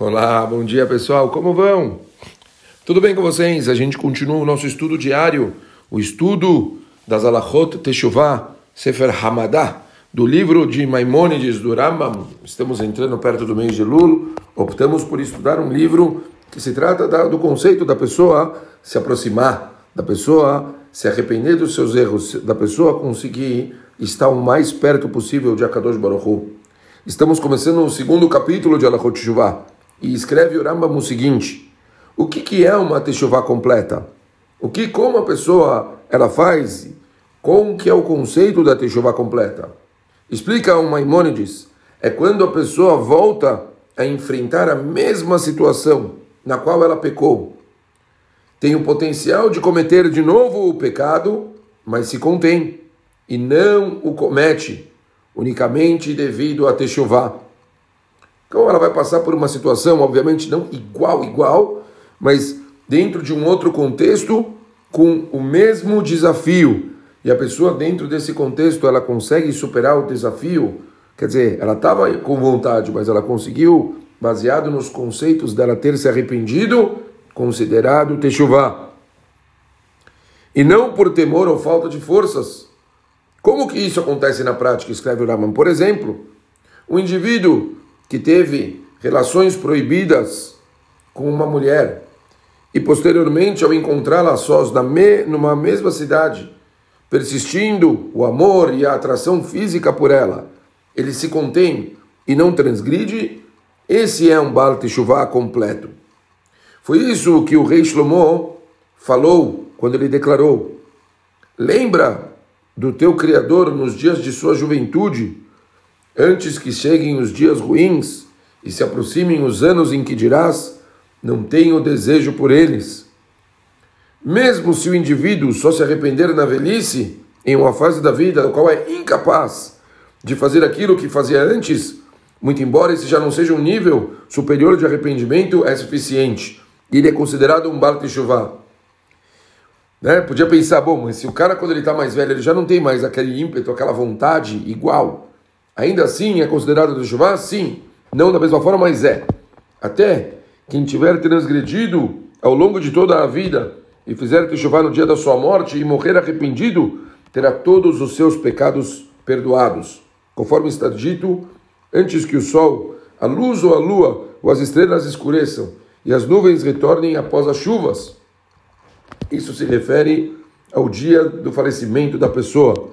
Olá, bom dia pessoal, como vão? Tudo bem com vocês? A gente continua o nosso estudo diário, o estudo das Alachot Teshuvah Sefer Hamadah, do livro de Maimônides do Rambam. Estamos entrando perto do mês de Lul, optamos por estudar um livro que se trata do conceito da pessoa se aproximar, da pessoa se arrepender dos seus erros, da pessoa conseguir estar o mais perto possível de Akadosh Baruch Hu. Estamos começando o segundo capítulo de Alachot Teshuvah e escreve o Rambam o seguinte: O que, que é uma Teshuvah completa? O que, como a pessoa ela faz? Com que é o conceito da Teshuvah completa? Explica o Maimônides: é quando a pessoa volta a enfrentar a mesma situação na qual ela pecou. Tem o potencial de cometer de novo o pecado, mas se contém e não o comete unicamente devido a Teshuvah. Então ela vai passar por uma situação, obviamente não igual, igual, mas dentro de um outro contexto, com o mesmo desafio. E a pessoa dentro desse contexto, ela consegue superar o desafio, quer dizer, ela estava com vontade, mas ela conseguiu, baseado nos conceitos dela ter se arrependido, considerado techuvá. E não por temor ou falta de forças. Como que isso acontece na prática? Escreve o Raman. Por exemplo, o indivíduo que teve relações proibidas com uma mulher e posteriormente, ao encontrá-la sós me, numa mesma cidade, persistindo o amor e a atração física por ela, ele se contém e não transgride, esse é um Baal Teshuvah completo. Foi isso que o rei Shlomo falou quando ele declarou: Lembra do teu Criador nos dias de sua juventude, antes que cheguem os dias ruins e se aproximem os anos em que dirás, não tenho desejo por eles. Mesmo se o indivíduo só se arrepender na velhice, em uma fase da vida no qual é incapaz de fazer aquilo que fazia antes, muito embora esse já não seja um nível superior de arrependimento, é suficiente. Ele é considerado um Baal Teshuvah. Né? Podia pensar, bom, mas se o cara quando ele está mais velho, ele já não tem mais aquele ímpeto, aquela vontade igual, Ainda assim é considerado Teshuvah? Sim. Não da mesma forma, mas é. Até quem tiver transgredido ao longo de toda a vida e fizer Teshuvah no dia da sua morte e morrer arrependido, terá todos os seus pecados perdoados. Conforme está dito, antes que o sol, a luz ou a lua ou as estrelas escureçam e as nuvens retornem após as chuvas. Isso se refere ao dia do falecimento da pessoa.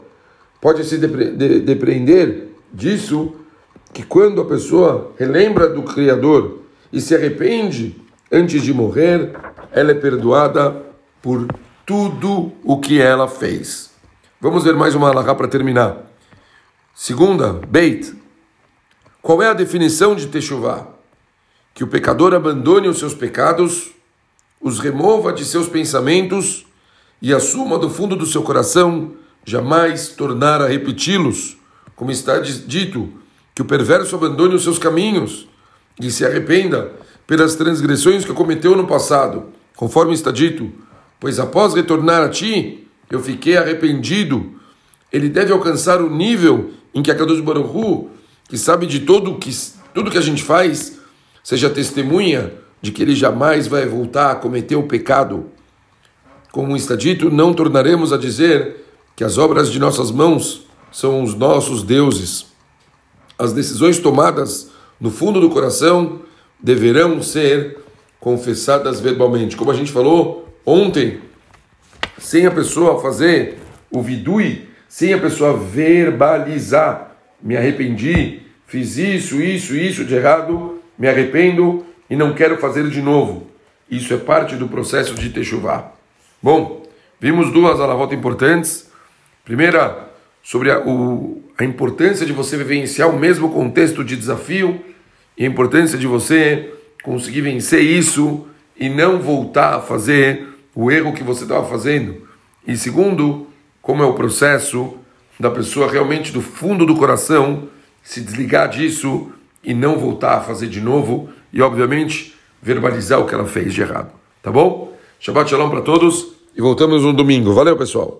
Pode-se depreender disso que quando a pessoa relembra do Criador e se arrepende antes de morrer, ela é perdoada por tudo o que ela fez. Vamos ver mais uma alahá para terminar. Segunda, Beit. Qual é a definição de Teshuvah? Que o pecador abandone os seus pecados, os remova de seus pensamentos e assuma do fundo do seu coração jamais tornar a repeti-los como está dito, que o perverso abandone os seus caminhos e se arrependa pelas transgressões que cometeu no passado, conforme está dito, pois após retornar a ti, eu fiquei arrependido. Ele deve alcançar o nível em que a Kadosh Baruch Hu, que sabe de todo que, tudo que a gente faz, seja testemunha de que ele jamais vai voltar a cometer o pecado. Como está dito, não tornaremos a dizer que as obras de nossas mãos são os nossos deuses. As decisões tomadas no fundo do coração deverão ser confessadas verbalmente. Como a gente falou ontem, sem a pessoa fazer o vidui, sem a pessoa verbalizar, me arrependi, fiz isso, isso, isso de errado, me arrependo e não quero fazer de novo. Isso é parte do processo de Techuvá. Bom, vimos duas alavot importantes. Primeira, sobre a, o, a importância de você vivenciar o mesmo contexto de desafio e a importância de você conseguir vencer isso e não voltar a fazer o erro que você estava fazendo. E segundo, como é o processo da pessoa realmente do fundo do coração se desligar disso e não voltar a fazer de novo e, obviamente, verbalizar o que ela fez de errado. Tá bom? Shabbat Shalom para todos e voltamos no domingo. Valeu, pessoal!